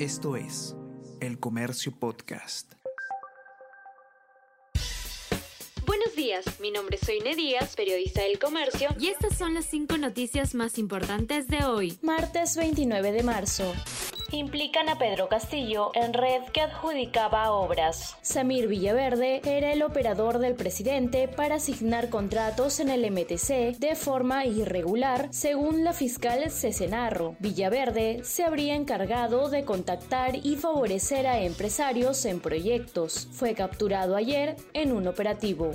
Esto es El Comercio Podcast. Buenos días, mi nombre es Soine Díaz, periodista del Comercio, y estas son las cinco noticias más importantes de hoy, martes 29 de marzo implican a Pedro Castillo en red que adjudicaba obras. Samir Villaverde era el operador del presidente para asignar contratos en el MTC de forma irregular, según la fiscal Cesenarro. Villaverde se habría encargado de contactar y favorecer a empresarios en proyectos. Fue capturado ayer en un operativo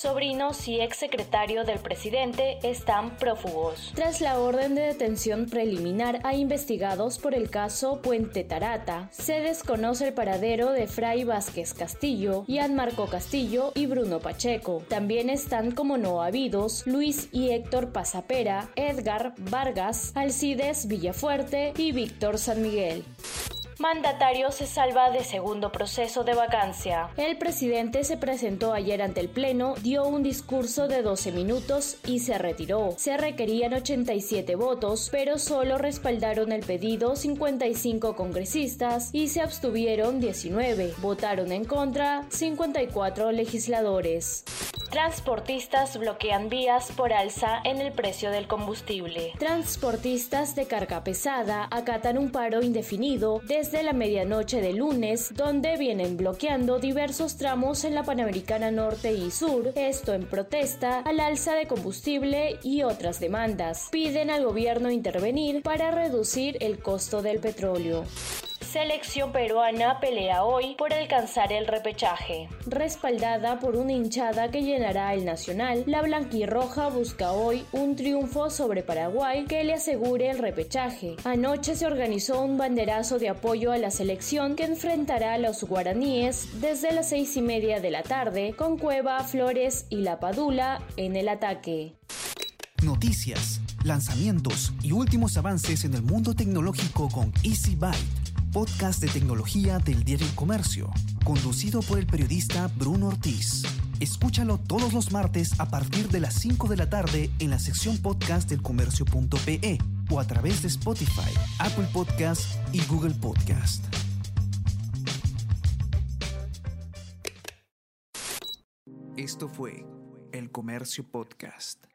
sobrinos y exsecretario del presidente están prófugos. Tras la orden de detención preliminar a investigados por el caso Puente Tarata, se desconoce el paradero de Fray Vázquez Castillo, Marco Castillo y Bruno Pacheco. También están como no habidos Luis y Héctor Pasapera, Edgar Vargas, Alcides Villafuerte y Víctor San Miguel. Mandatario se salva de segundo proceso de vacancia. El presidente se presentó ayer ante el Pleno, dio un discurso de 12 minutos y se retiró. Se requerían 87 votos, pero solo respaldaron el pedido 55 congresistas y se abstuvieron 19. Votaron en contra 54 legisladores. Transportistas bloquean vías por alza en el precio del combustible. Transportistas de carga pesada acatan un paro indefinido desde la medianoche de lunes, donde vienen bloqueando diversos tramos en la Panamericana Norte y Sur, esto en protesta al alza de combustible y otras demandas. Piden al gobierno intervenir para reducir el costo del petróleo. Selección peruana pelea hoy por alcanzar el repechaje. Respaldada por una hinchada que llenará el Nacional, la blanquirroja busca hoy un triunfo sobre Paraguay que le asegure el repechaje. Anoche se organizó un banderazo de apoyo a la selección que enfrentará a los guaraníes desde las seis y media de la tarde con Cueva, Flores y La Padula en el ataque. Noticias, lanzamientos y últimos avances en el mundo tecnológico con Easy Byte podcast de tecnología del diario Comercio, conducido por el periodista Bruno Ortiz. Escúchalo todos los martes a partir de las 5 de la tarde en la sección podcast del comercio.pe o a través de Spotify, Apple Podcast y Google Podcast. Esto fue El Comercio Podcast.